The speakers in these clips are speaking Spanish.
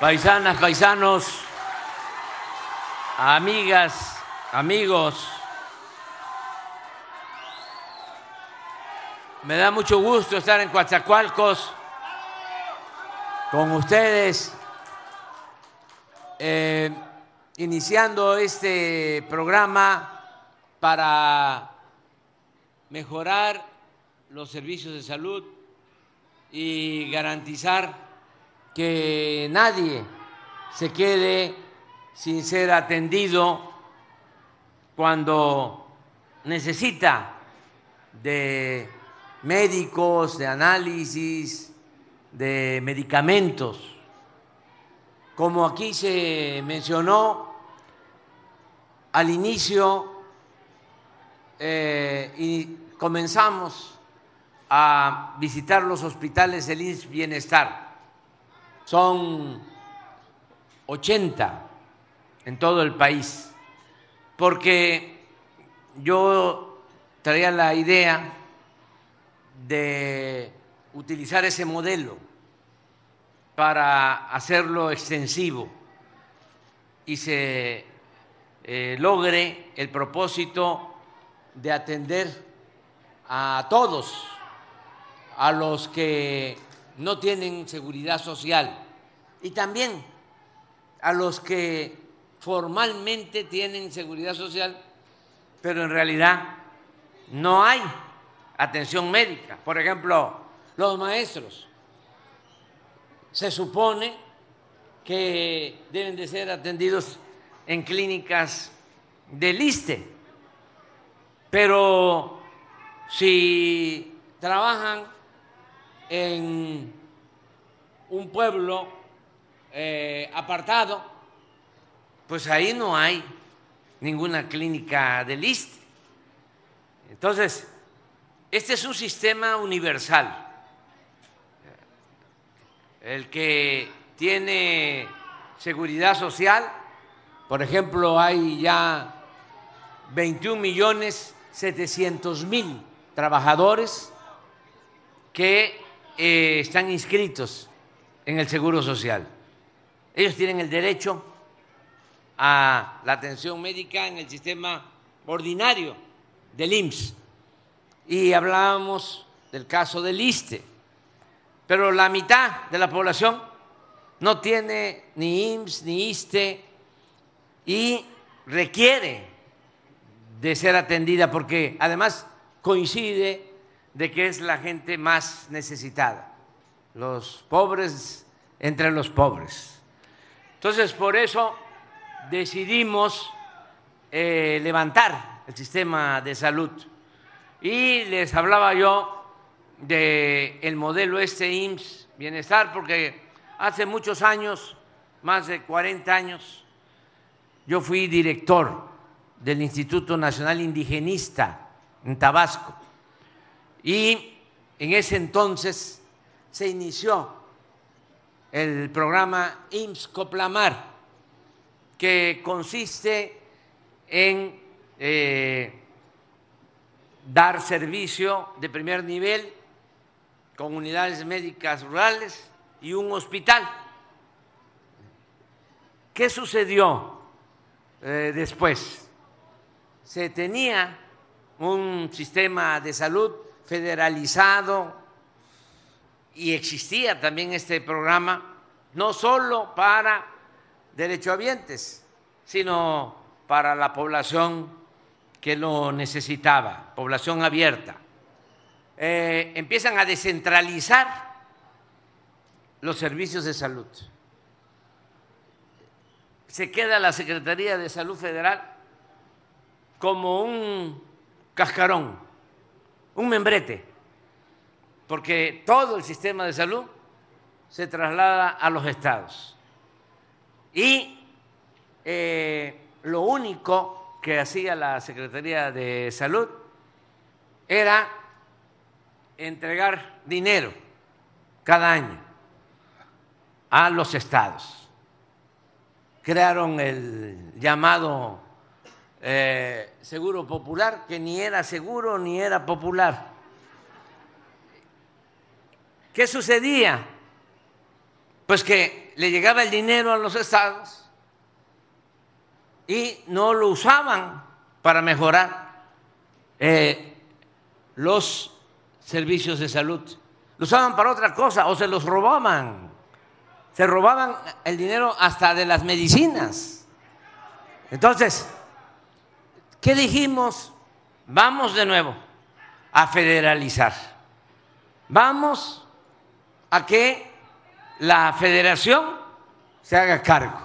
paisanas, paisanos, amigas, amigos. Me da mucho gusto estar en Coatzacoalcos con ustedes, eh, iniciando este programa para mejorar los servicios de salud y garantizar que nadie se quede sin ser atendido cuando necesita de médicos, de análisis, de medicamentos. Como aquí se mencionó al inicio eh, y comenzamos a visitar los hospitales del INS Bienestar son 80 en todo el país, porque yo traía la idea de utilizar ese modelo para hacerlo extensivo. Y se eh, logre el propósito de atender a todos, a los que no tienen seguridad social y también a los que formalmente tienen seguridad social, pero en realidad no hay atención médica. Por ejemplo, los maestros. Se supone que deben de ser atendidos en clínicas del ISTE, pero si trabajan en un pueblo eh, apartado, pues ahí no hay ninguna clínica de list. Entonces, este es un sistema universal. El que tiene seguridad social, por ejemplo, hay ya 21 millones 700 mil trabajadores que eh, están inscritos en el Seguro Social. Ellos tienen el derecho a la atención médica en el sistema ordinario del IMSS. Y hablábamos del caso del ISTE, pero la mitad de la población no tiene ni IMSS ni ISTE y requiere de ser atendida porque además coincide de que es la gente más necesitada, los pobres entre los pobres. Entonces, por eso decidimos eh, levantar el sistema de salud. Y les hablaba yo del el modelo este IMSS Bienestar, porque hace muchos años, más de 40 años, yo fui director del Instituto Nacional Indigenista en Tabasco y en ese entonces se inició el programa IMSS Coplamar, que consiste en eh, dar servicio de primer nivel con unidades médicas rurales y un hospital. ¿Qué sucedió eh, después? Se tenía un sistema de salud federalizado y existía también este programa no solo para derechohabientes, sino para la población que lo necesitaba, población abierta. Eh, empiezan a descentralizar los servicios de salud. Se queda la Secretaría de Salud Federal como un cascarón un membrete, porque todo el sistema de salud se traslada a los estados. Y eh, lo único que hacía la Secretaría de Salud era entregar dinero cada año a los estados. Crearon el llamado eh, seguro popular que ni era seguro ni era popular. ¿Qué sucedía? pues que le llegaba el dinero a los estados y no lo usaban para mejorar eh, los servicios de salud. Lo usaban para otra cosa o se los robaban. Se robaban el dinero hasta de las medicinas. Entonces, ¿qué dijimos? Vamos de nuevo a federalizar. Vamos a que la federación se haga cargo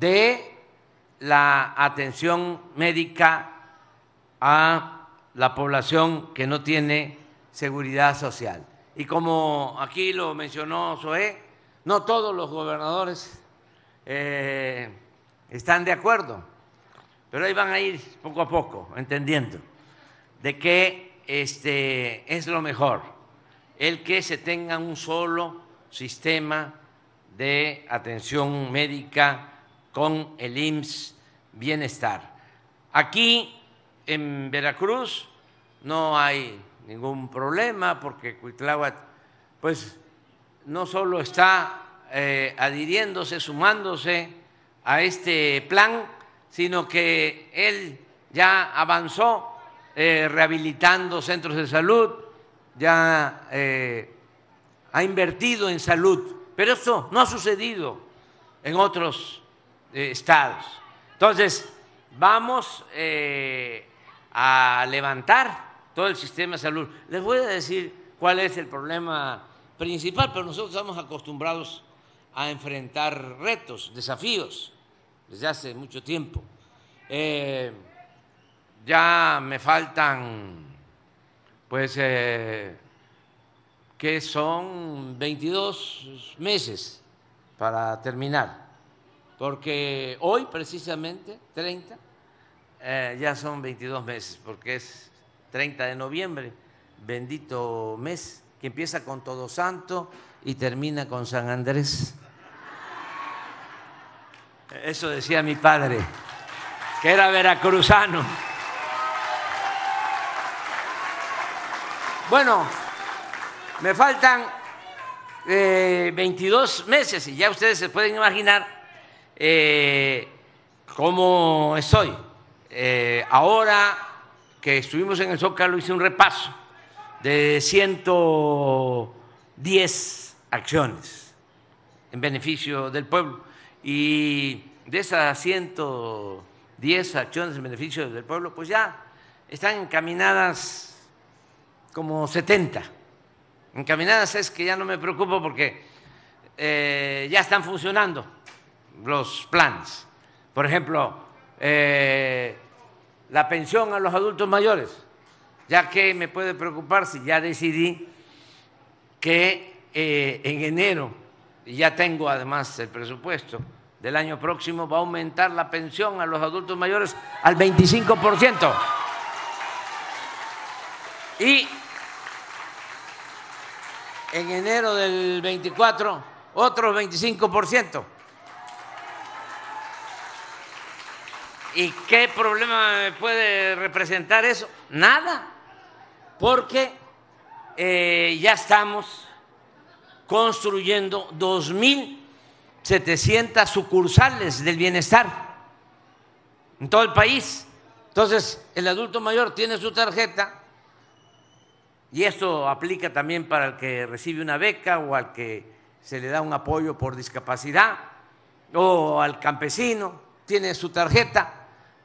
de la atención médica a la población que no tiene seguridad social. Y como aquí lo mencionó Zoé, no todos los gobernadores eh, están de acuerdo, pero ahí van a ir poco a poco entendiendo de que este, es lo mejor, el que se tenga un solo sistema de atención médica con el IMSS Bienestar. Aquí en Veracruz no hay ningún problema porque Cuitláhuac pues no solo está eh, adhiriéndose, sumándose a este plan, sino que él ya avanzó eh, rehabilitando centros de salud, ya eh, ha invertido en salud, pero esto no ha sucedido en otros eh, estados. Entonces, vamos a levantar todo el sistema de salud. Les voy a decir cuál es el problema principal, pero nosotros estamos acostumbrados a enfrentar retos, desafíos, desde hace mucho tiempo. Eh, ya me faltan, pues, que son 22 meses para terminar, porque hoy precisamente, 30, eh, ya son 22 meses, porque es 30 de noviembre, bendito mes, que empieza con Todo Santo y termina con San Andrés. Eso decía mi padre, que era veracruzano. Bueno, me faltan eh, 22 meses y ya ustedes se pueden imaginar eh, cómo estoy. Eh, ahora que estuvimos en el Zócalo hice un repaso de 110 acciones en beneficio del pueblo y de esas 110 acciones en beneficio del pueblo, pues ya están encaminadas como 70 encaminadas es que ya no me preocupo porque eh, ya están funcionando los planes. Por ejemplo, eh, la pensión a los adultos mayores, ya que me puede preocupar si ya decidí que eh, en enero, y ya tengo además el presupuesto del año próximo, va a aumentar la pensión a los adultos mayores al 25%. Y en enero del 24 otro 25%. ¿Y qué problema puede representar eso? Nada, porque eh, ya estamos construyendo 2.700 sucursales del bienestar en todo el país. Entonces, el adulto mayor tiene su tarjeta y esto aplica también para el que recibe una beca o al que se le da un apoyo por discapacidad o al campesino, tiene su tarjeta,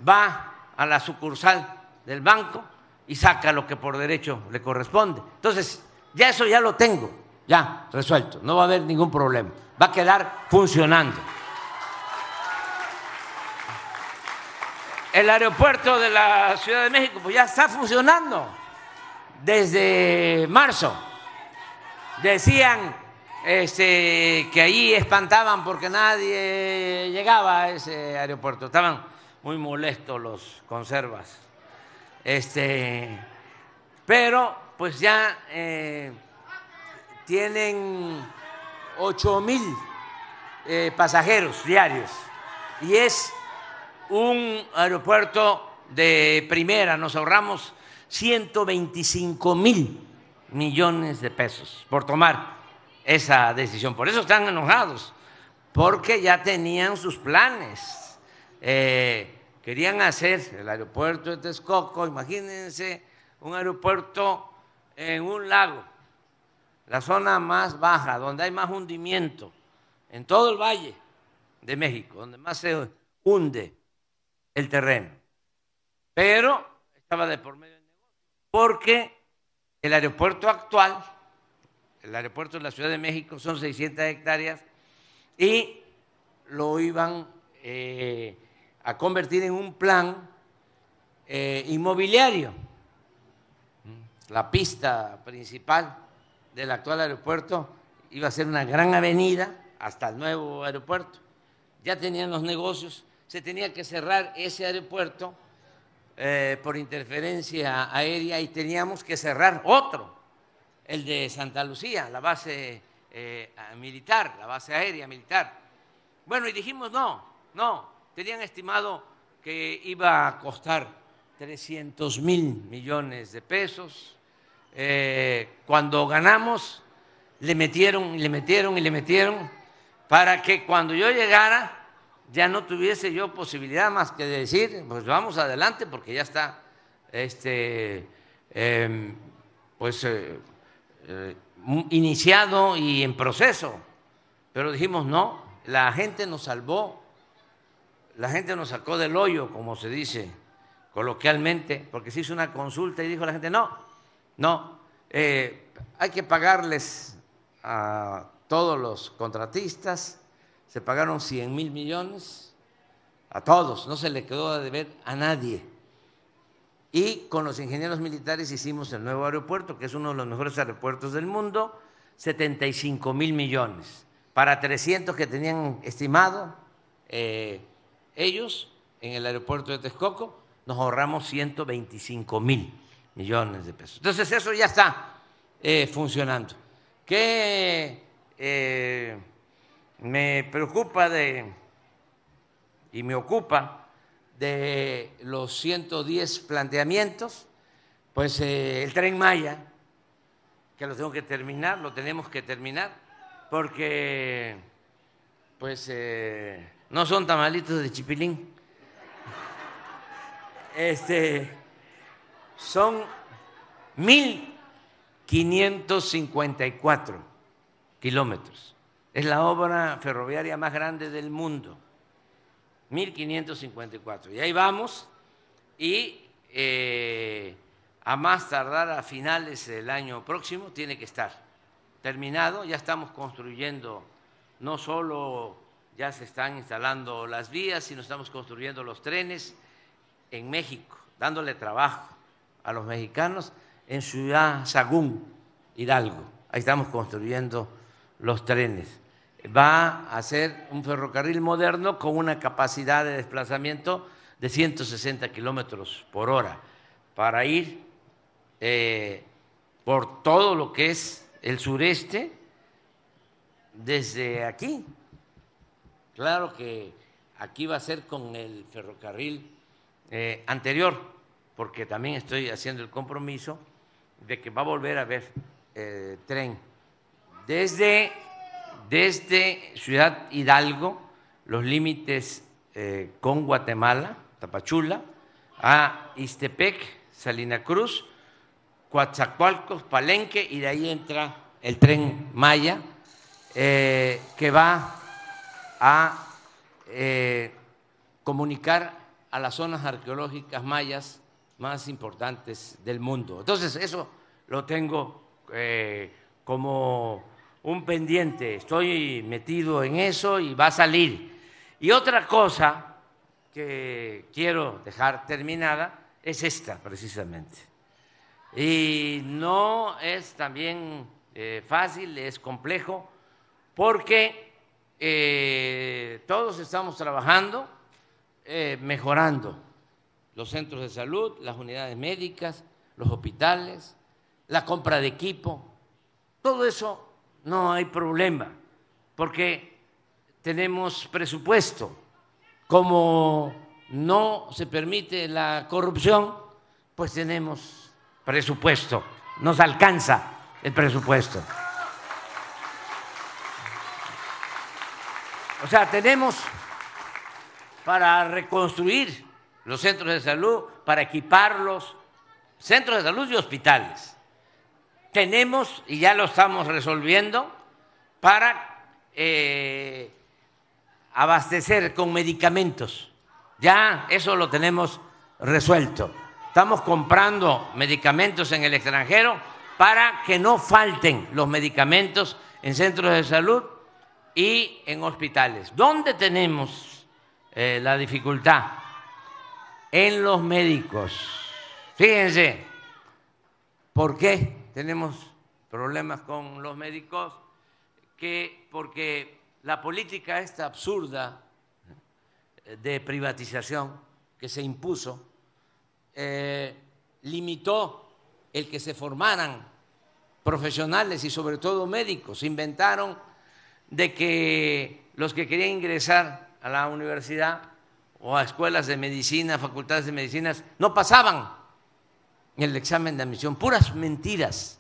va a la sucursal del banco y saca lo que por derecho le corresponde. Entonces, ya eso ya lo tengo, ya resuelto, no va a haber ningún problema, va a quedar funcionando. El aeropuerto de la Ciudad de México pues ya está funcionando desde marzo. Decían este, que ahí espantaban porque nadie llegaba a ese aeropuerto. Estaban muy molestos los conservas. Este, pero pues ya eh, tienen ocho mil eh, pasajeros diarios y es un aeropuerto de primera. Nos ahorramos 125 mil millones de pesos por tomar esa decisión. Por eso están enojados, porque ya tenían sus planes. Eh, querían hacer el aeropuerto de Texcoco, imagínense un aeropuerto en un lago, la zona más baja, donde hay más hundimiento, en todo el valle de México, donde más se hunde el terreno. Pero estaba de por medio del negocio, porque el aeropuerto actual, el aeropuerto de la Ciudad de México, son 600 hectáreas y lo iban eh, a convertir en un plan eh, inmobiliario. La pista principal del actual aeropuerto iba a ser una gran avenida hasta el nuevo aeropuerto. Ya tenían los negocios, se tenía que cerrar ese aeropuerto eh, por interferencia aérea y teníamos que cerrar otro, el de Santa Lucía, la base eh, militar, la base aérea militar. Bueno, y dijimos no, no, tenían estimado que iba a costar 300 mil millones de pesos. Eh, cuando ganamos, le metieron y le metieron y le metieron para que cuando yo llegara ya no tuviese yo posibilidad más que de decir, pues vamos adelante porque ya está este, em, pues, eh, eh, iniciado y en proceso. Pero dijimos, no, la gente nos salvó, la gente nos sacó del hoyo, como se dice coloquialmente, porque se hizo una consulta y dijo la gente, no, no, eh, hay que pagarles a todos los contratistas se pagaron 100 mil millones a todos, no se le quedó de deber a nadie. Y con los ingenieros militares hicimos el nuevo aeropuerto, que es uno de los mejores aeropuertos del mundo, 75 mil millones. Para 300 que tenían estimado eh, ellos en el aeropuerto de Texcoco, nos ahorramos 125 mil millones de pesos. Entonces eso ya está eh, funcionando. ¿Qué eh, me preocupa de y me ocupa de los 110 planteamientos, pues eh, el tren Maya, que lo tengo que terminar, lo tenemos que terminar, porque pues no son tamalitos de chipilín. Este, son 1.554 kilómetros es la obra ferroviaria más grande del mundo, 1554. Y ahí vamos y eh, a más tardar a finales del año próximo tiene que estar terminado. Ya estamos construyendo, no solo ya se están instalando las vías, sino estamos construyendo los trenes en México, dándole trabajo a los mexicanos en Ciudad Sagún, Hidalgo. Ahí estamos construyendo los trenes va a ser un ferrocarril moderno con una capacidad de desplazamiento de 160 kilómetros por hora para ir eh, por todo lo que es el sureste desde aquí. Claro que aquí va a ser con el ferrocarril eh, anterior, porque también estoy haciendo el compromiso de que va a volver a haber eh, tren desde desde Ciudad Hidalgo, los límites eh, con Guatemala, Tapachula, a Istepec, Salina Cruz, Coatzacoalcos, Palenque, y de ahí entra el tren Maya, eh, que va a comunicar a las zonas arqueológicas mayas más importantes del mundo. Entonces, eso lo tengo como un pendiente, estoy metido en eso y va a salir. Y otra cosa que quiero dejar terminada es esta, precisamente. Y no es también eh, fácil, es complejo, porque eh, todos estamos trabajando, eh, mejorando los centros de salud, las unidades médicas, los hospitales, la compra de equipo, todo eso no hay problema, porque tenemos presupuesto. Como no se permite la corrupción, pues tenemos presupuesto, nos alcanza el presupuesto. O sea, tenemos para reconstruir los centros de salud, para equiparlos, centros de salud y hospitales. Tenemos, y ya lo estamos resolviendo, para eh, abastecer con medicamentos. Ya eso lo tenemos resuelto. Estamos comprando medicamentos en el extranjero para que no falten los medicamentos en centros de salud y en hospitales. ¿Dónde tenemos eh, la dificultad? En los médicos. Fíjense, ¿por qué tenemos problemas con los médicos? Que porque la política esta absurda de privatización que se impuso eh, limitó el que se formaran profesionales y sobre todo médicos. Inventaron de que los que querían ingresar a la universidad o a escuelas de medicina, facultades de medicinas, no pasaban el examen de admisión. Puras mentiras.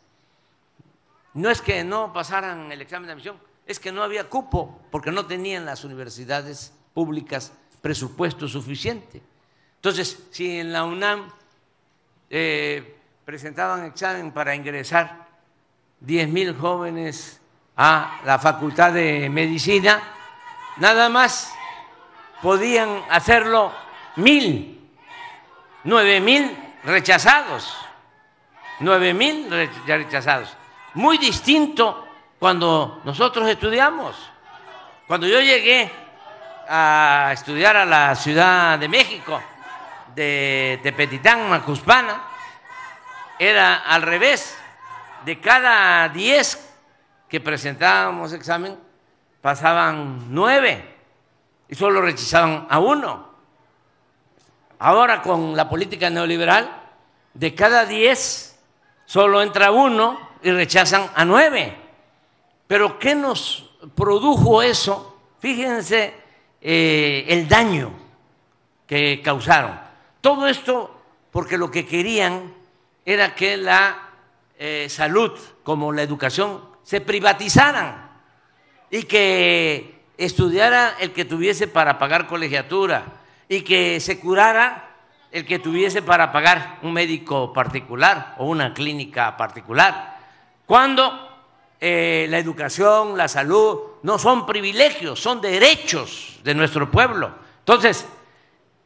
No es que no pasaran el examen de admisión, es que no había cupo porque no tenían las universidades públicas presupuesto suficiente. Entonces, si en la UNAM eh, presentaban examen para ingresar 10 mil jóvenes a la Facultad de Medicina, nada más podían hacerlo mil, nueve mil rechazados, nueve mil rechazados. Muy distinto cuando nosotros estudiamos. Cuando yo llegué a estudiar a la Ciudad de México, de Tepetitán, Macuspana, era al revés. De cada diez que presentábamos examen, pasaban nueve y solo rechazaban a uno. Ahora con la política neoliberal, de cada diez solo entra uno y rechazan a nueve. Pero ¿qué nos produjo eso? Fíjense eh, el daño que causaron. Todo esto porque lo que querían era que la eh, salud como la educación se privatizaran y que estudiara el que tuviese para pagar colegiatura y que se curara el que tuviese para pagar un médico particular o una clínica particular. Cuando eh, la educación, la salud no son privilegios, son derechos de nuestro pueblo. Entonces,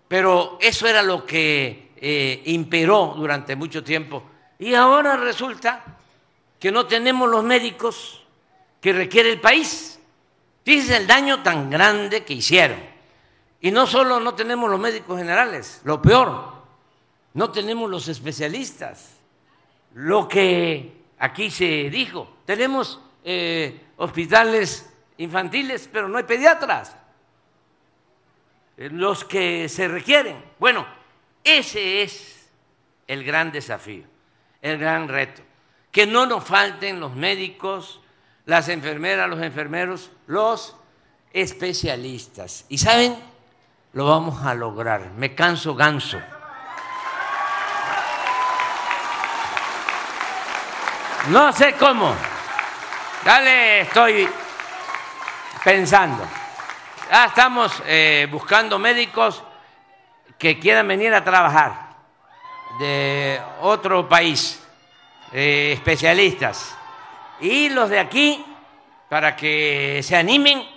pero eso era lo que eh, imperó durante mucho tiempo. Y ahora resulta que no tenemos los médicos que requiere el país. Fíjense el daño tan grande que hicieron. Y no solo no tenemos los médicos generales, lo peor, no tenemos los especialistas. Lo que aquí se dijo, tenemos eh, hospitales infantiles, pero no hay pediatras. Los que se requieren. Bueno, ese es el gran desafío, el gran reto. Que no nos falten los médicos, las enfermeras, los enfermeros, los especialistas. Y saben, lo vamos a lograr. Me canso ganso. No sé cómo. Dale, estoy pensando. Ya estamos eh, buscando médicos que quieran venir a trabajar de otro país, eh, especialistas. Y los de aquí, para que se animen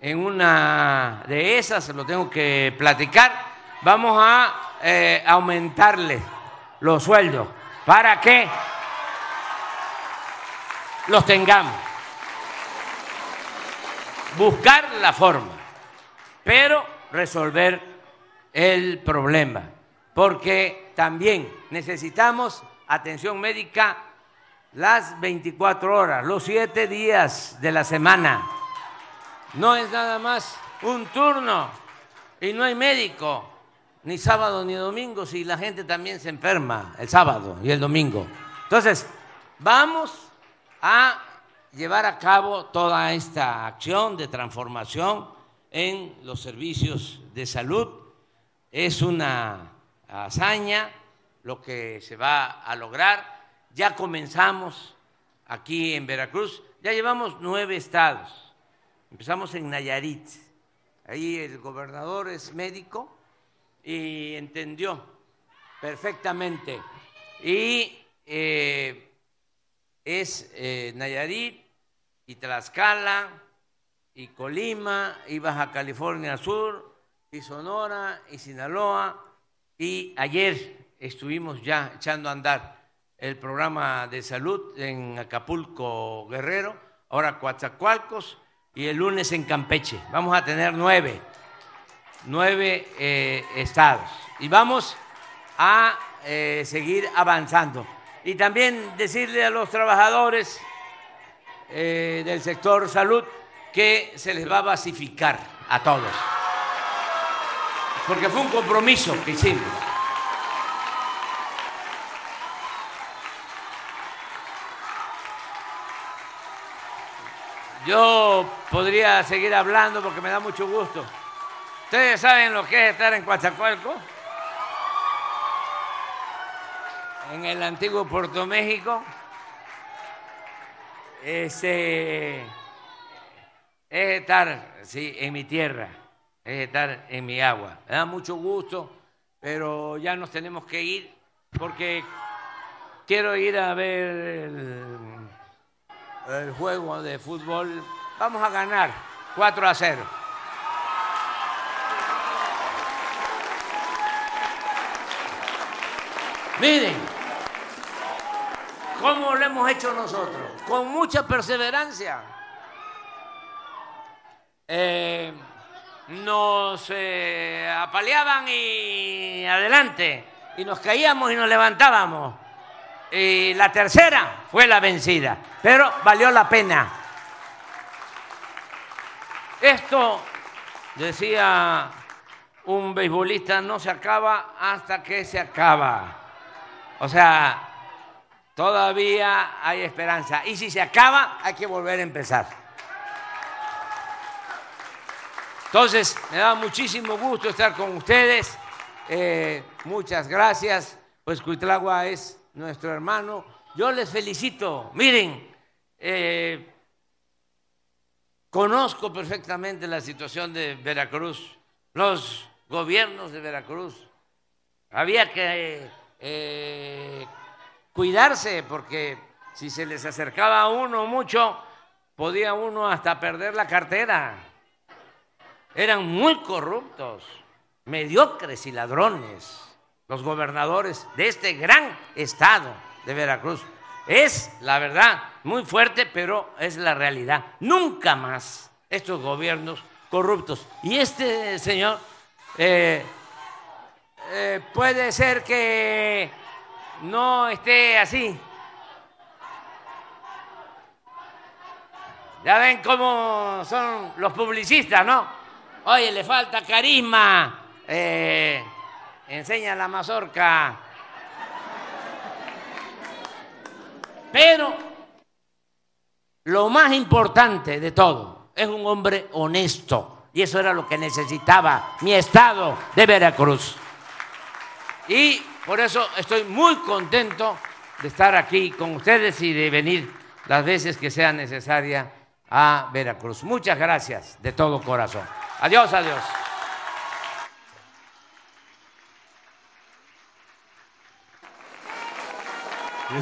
en una de esas, lo tengo que platicar, vamos a eh, aumentarle los sueldos para que los tengamos. Buscar la forma, pero resolver el problema, porque también necesitamos atención médica las 24 horas, los 7 días de la semana. No es nada más un turno y no hay médico, ni sábado ni domingo, si la gente también se enferma el sábado y el domingo. Entonces, vamos a llevar a cabo toda esta acción de transformación en los servicios de salud. Es una hazaña lo que se va a lograr. Ya comenzamos aquí en Veracruz, ya llevamos nueve estados. Empezamos en Nayarit, Ahí el gobernador es médico y entendió perfectamente. Y eh, es eh, Nayarit y Tlaxcala y Colima y Baja California Sur y Sonora y Sinaloa. Y ayer estuvimos ya echando a andar el programa de salud en Acapulco Guerrero, ahora Coatzacoalcos y el lunes en Campeche. Vamos a tener nueve, nueve eh, estados. Y vamos a eh, seguir avanzando. Y también decirle a los trabajadores eh, del sector salud que se les va a basificar a todos. Porque fue un compromiso que hicimos. Yo podría seguir hablando porque me da mucho gusto. ¿Ustedes saben lo que es estar en Coatzacoalco? En el antiguo Puerto México. Este, es estar, sí, en mi tierra, es estar en mi agua. Me da mucho gusto, pero ya nos tenemos que ir porque quiero ir a ver el el juego de fútbol, vamos a ganar 4 a 0. Miren, ¿cómo lo hemos hecho nosotros? Con mucha perseverancia. Eh, nos eh, apaleaban y adelante, y nos caíamos y nos levantábamos y la tercera fue la vencida, pero valió la pena. Esto, decía un beisbolista, no se acaba hasta que se acaba. O sea, todavía hay esperanza. Y si se acaba, hay que volver a empezar. Entonces, me da muchísimo gusto estar con ustedes. Eh, muchas gracias. Pues Cuitlagua es nuestro hermano. Yo les felicito. Miren, eh, conozco perfectamente la situación de Veracruz, los gobiernos de Veracruz. Había que eh, cuidarse porque si se les acercaba a uno mucho, podía uno hasta perder la cartera. Eran muy corruptos, mediocres y ladrones los gobernadores de este gran estado de Veracruz. Es, la verdad, muy fuerte, pero es la realidad. Nunca más estos gobiernos corruptos. Y este señor eh, eh, puede ser que no esté así. Ya ven cómo son los publicistas, ¿no? Oye, le falta carisma. Eh, enseña la mazorca. Pero lo más importante de todo es un hombre honesto. Y eso era lo que necesitaba mi estado de Veracruz. Y por eso estoy muy contento de estar aquí con ustedes y de venir las veces que sea necesaria a Veracruz. Muchas gracias de todo corazón. Adiós, adiós. Le